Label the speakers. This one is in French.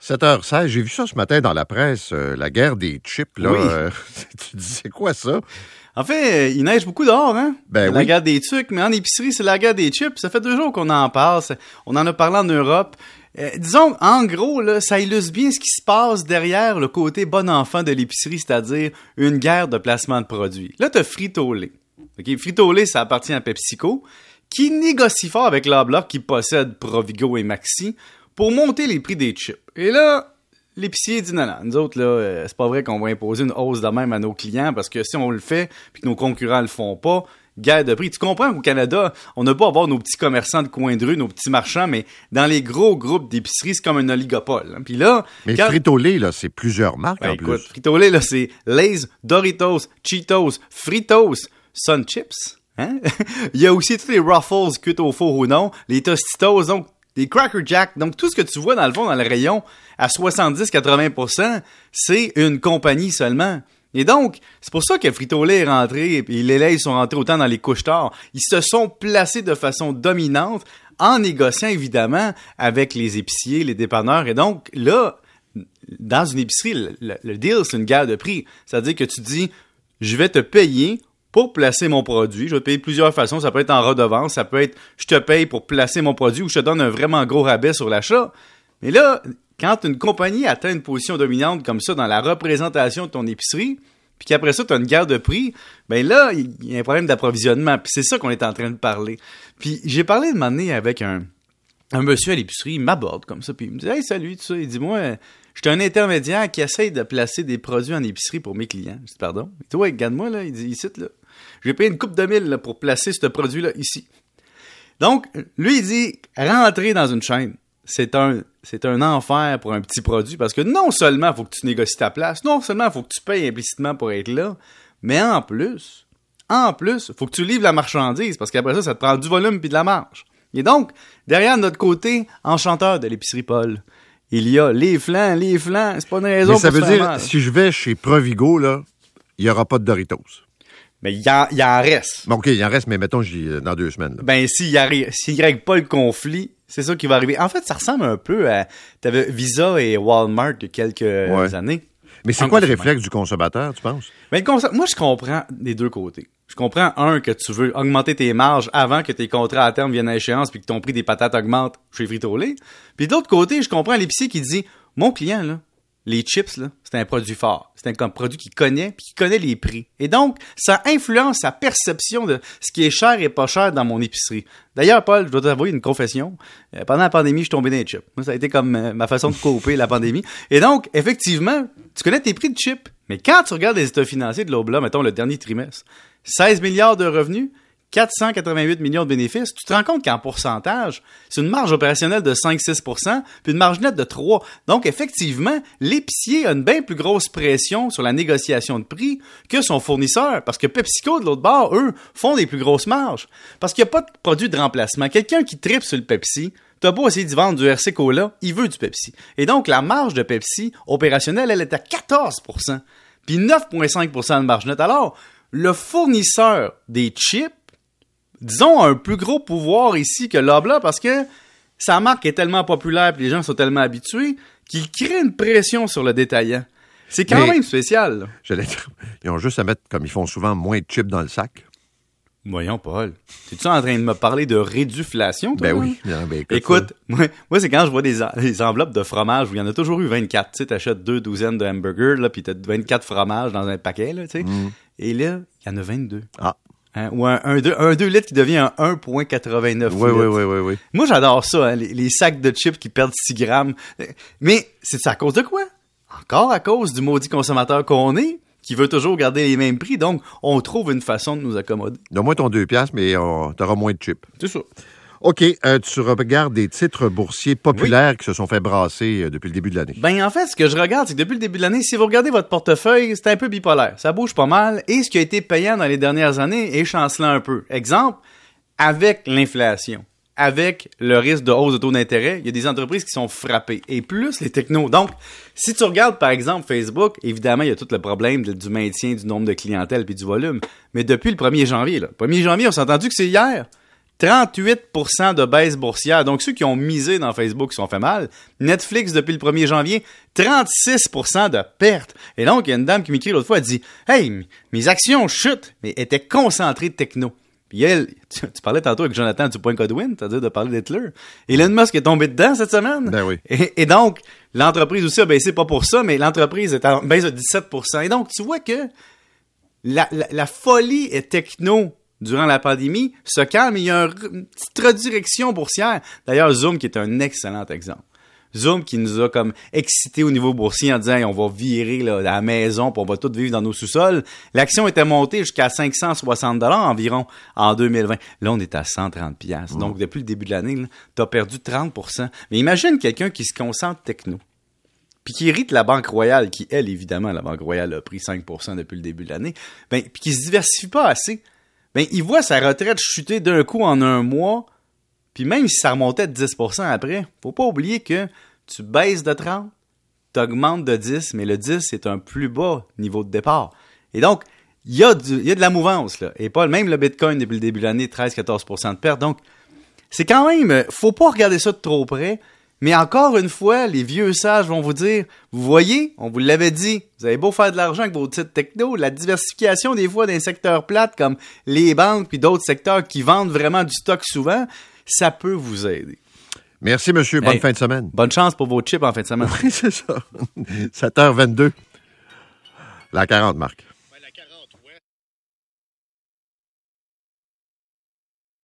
Speaker 1: 7h16, j'ai vu ça ce matin dans la presse, euh, la guerre des chips. Là,
Speaker 2: Oui.
Speaker 1: euh, tu dis, c'est quoi ça?
Speaker 2: En fait, il neige beaucoup dehors, hein?
Speaker 1: Ben
Speaker 2: la
Speaker 1: oui.
Speaker 2: guerre des trucs, mais en épicerie, c'est la guerre des chips. Ça fait deux jours qu'on en parle. On en a parlé en Europe. Euh, disons, en gros, là, ça illustre bien ce qui se passe derrière le côté bon enfant de l'épicerie, c'est-à-dire une guerre de placement de produits. Là, t'as Frito-Lay. OK? Frito-Lay, ça appartient à PepsiCo, qui négocie fort avec la bloc qui possède Provigo et Maxi pour monter les prix des chips. Et là, l'épicier dit non, non, nous autres, là, euh, c'est pas vrai qu'on va imposer une hausse de même à nos clients parce que si on le fait puis que nos concurrents le font pas, guerre de prix. Tu comprends qu'au Canada, on n'a pas à avoir nos petits commerçants de coin de rue, nos petits marchands, mais dans les gros groupes d'épicerie, c'est comme un oligopole. hein. Puis là,
Speaker 1: Mais
Speaker 2: quand-
Speaker 1: Frito-Lay, là, c'est plusieurs marques
Speaker 2: ben,
Speaker 1: en
Speaker 2: écoute,
Speaker 1: plus.
Speaker 2: Frito-Lay, là, c'est Lay's, Doritos, Cheetos, Fritos, Sun Chips. Hein? Il y a aussi tous les Ruffles, cuites au four ou non, les Tostitos, donc les Cracker Jack. Donc, tout ce que tu vois, dans le fond, dans le rayon, à 70-80%, c'est une compagnie seulement. Et donc, c'est pour ça que Frito-Lay est rentré, et les Lay's sont rentrés autant dans les couches tard. Ils se sont placés de façon dominante en négociant, évidemment, avec les épiciers, les dépanneurs. Et donc, là, dans une épicerie, le- le deal, c'est une guerre de prix. C'est-à-dire que tu dis, je vais te payer pour placer mon produit. Je vais te payer de plusieurs façons. Ça peut être en redevance, ça peut être, je te paye pour placer mon produit ou je te donne un vraiment gros rabais sur l'achat. Mais là, quand une compagnie atteint une position dominante comme ça dans la représentation de ton épicerie, puis qu'après ça, tu as une guerre de prix, ben là, il y a un problème d'approvisionnement. Puis c'est ça qu'on est en train de parler. Puis j'ai parlé de m'amener avec un, un monsieur à l'épicerie, il m'aborde comme ça, puis il me dit Hey, salut, tout ça. Il dit Moi, euh, je suis un intermédiaire qui essaye de placer des produits en épicerie pour mes clients. Je dis Pardon Il dit Ouais, regarde-moi, là. Il dit Ici, là. J'ai payé une coupe de mille là, pour placer ce produit-là ici. Donc, lui, il dit Rentrer dans une chaîne, c'est un. C'est un enfer pour un petit produit parce que non seulement il faut que tu négocies ta place, non seulement il faut que tu payes implicitement pour être là, mais en plus, en plus, faut que tu livres la marchandise parce qu'après ça, ça te prend du volume puis de la marge. Et donc, derrière notre côté enchanteur de l'épicerie Paul, il y a les flancs, les flancs. C'est pas une raison
Speaker 1: Mais ça
Speaker 2: pour
Speaker 1: veut dire,
Speaker 2: mal.
Speaker 1: si je vais chez Provigo, là, il n'y aura pas de Doritos.
Speaker 2: Mais il y, en- il y en reste.
Speaker 1: Bon, OK, il en reste, mais mettons, euh, dans deux semaines. là.
Speaker 2: Ben, s'il s'il règle pas le conflit, c'est ça qui va arriver. En fait, ça ressemble un peu à. T'avais Visa et Walmart il y a quelques
Speaker 1: Ouais.
Speaker 2: années.
Speaker 1: Mais c'est quoi le réflexe du consommateur, tu penses?
Speaker 2: Mais le concept- moi, je comprends des deux côtés. Je comprends, un, que tu veux augmenter tes marges avant que tes contrats à terme viennent à échéance puis que ton prix des patates augmente chez Frito-Lay. Puis d'autre côté, je comprends l'épicier qui dit, mon client, là, les chips, c'est un produit fort. C'est un produit qu'il connaît puis qui connaît les prix. Et donc, ça influence sa perception de ce qui est cher et pas cher dans mon épicerie. D'ailleurs, Paul, je dois t'avouer une confession. Euh, pendant la pandémie, je suis tombé dans les chips. Ça a été comme euh, ma façon de couper la pandémie. Et donc, effectivement, tu connais tes prix de chips. Mais quand tu regardes les états financiers de l'Obla, mettons le dernier trimestre, 16 milliards de revenus, 488 millions de bénéfices, tu te rends compte qu'en pourcentage, c'est une marge opérationnelle de 5-6% puis une marge nette de 3 Donc, effectivement, l'épicier a une bien plus grosse pression sur la négociation de prix que son fournisseur, parce que PepsiCo, de l'autre bord, eux, font des plus grosses marges. Parce qu'il n'y a pas de produit de remplacement. Quelqu'un qui tripe sur le Pepsi, T'as beau essayer d'y vendre du RC Cola, il veut du Pepsi. Et donc, la marge de Pepsi opérationnelle, elle est à 14% puis 9,5% de marge nette. Alors, le fournisseur des chips, disons, un plus gros pouvoir ici que Lobla parce que sa marque est tellement populaire et les gens sont tellement habitués qu'il crée une pression sur le détaillant. C'est quand
Speaker 1: Mais-
Speaker 2: même spécial. là.
Speaker 1: Ils ont juste à mettre, comme ils font souvent, moins de chips dans le sac.
Speaker 2: Voyons, Paul. T'es-tu en train de me parler de réduflation, toi?
Speaker 1: Ben oui. Non, ben,
Speaker 2: Écoute, moi, moi, c'est quand je vois des, en- des enveloppes de fromage où il y en a toujours eu 24. Tu sais, t'achètes deux douzaines de hamburgers, là, puis t'as 24 fromages dans un paquet, là, tu sais. Et là, il y en a 22.
Speaker 1: Ah.
Speaker 2: Hein, ou un, un, deux, un 2 litres qui devient un 1,89
Speaker 1: Oui,
Speaker 2: litres.
Speaker 1: oui, oui, oui, oui.
Speaker 2: Moi, j'adore ça, hein, les, les sacs de chips qui perdent 6 grammes. Mais c'est à cause de quoi? Encore à cause du maudit consommateur qu'on est, qui veut toujours garder les mêmes prix. Donc, on trouve une façon de nous accommoder.
Speaker 1: Donne-moi ton deux piastres, mais tu auras moins de chips.
Speaker 2: C'est ça.
Speaker 1: OK, euh, tu regardes des titres boursiers populaires qui se sont fait brasser euh, depuis le début de l'année.
Speaker 2: Ben, en fait, ce que je regarde, c'est que depuis le début de l'année, si vous regardez votre portefeuille, c'est un peu bipolaire. Ça bouge pas mal. Et ce qui a été payant dans les dernières années est chancelant un peu. Exemple, avec l'inflation, avec le risque de hausse de taux d'intérêt, il y a des entreprises qui sont frappées. Et plus les technos. Donc, si tu regardes, par exemple, Facebook, évidemment, il y a tout le problème de- du maintien du nombre de clientèle puis du volume. Mais depuis le 1er janvier, là, 1er janvier, on s'est entendu que c'est hier. 38% de baisse boursière. Donc, ceux qui ont misé dans Facebook se sont fait mal. Netflix, depuis le 1er janvier, 36% de perte. Et donc, il y a une dame qui m'écrit l'autre fois, elle dit « Hey, mes actions chutent, mais étaient concentrées de techno. » Puis elle, tu, parlais tantôt avec Jonathan du point Godwin, c'est-à-dire de parler d'Hitler. Elon Musk est tombé dedans cette semaine.
Speaker 1: Ben oui.
Speaker 2: Et, donc, l'entreprise aussi a baissé, pas pour ça, mais l'entreprise est en baisse de 17%. Et donc, tu vois que la, la folie est techno durant la pandémie se calme. Il y a une petite redirection boursière. D'ailleurs, Zoom, qui est un excellent exemple. Zoom qui nous a comme excité au niveau boursier en disant on va virer là, la maison pour on va tout vivre dans nos sous-sols. L'action était montée jusqu'à 560 dollars environ en 2020. Là, on est à 130 pièces. Donc depuis le début de l'année, tu as perdu 30% Mais imagine quelqu'un qui se concentre techno. Puis qui hérite la Banque Royale, qui, elle, évidemment, la Banque Royale a pris 5% depuis le début de l'année, ben, puis qui se diversifie pas assez ben, il voit sa retraite chuter d'un coup en un mois, puis même si ça remontait de 10% après, faut pas oublier que tu baisses de 30, tu augmentes de 10, mais le 10, c'est un plus bas niveau de départ. Et donc, il y, a y a de la mouvance, là. Et pas même le Bitcoin depuis le début de l'année, 13-14% de perte. Donc, c'est quand même, faut pas regarder ça de trop près. Mais encore une fois, les vieux sages vont vous dire, vous voyez, on vous l'avait dit, vous avez beau faire de l'argent avec vos titres techno, la diversification des fois d'un secteur plate comme les banques puis d'autres secteurs qui vendent vraiment du stock souvent, ça peut vous aider.
Speaker 1: Merci, monsieur. Bonne fin de semaine.
Speaker 2: Bonne chance pour vos chips en fin de semaine.
Speaker 1: Oui, c'est ça. 7h22. La 40, Marc.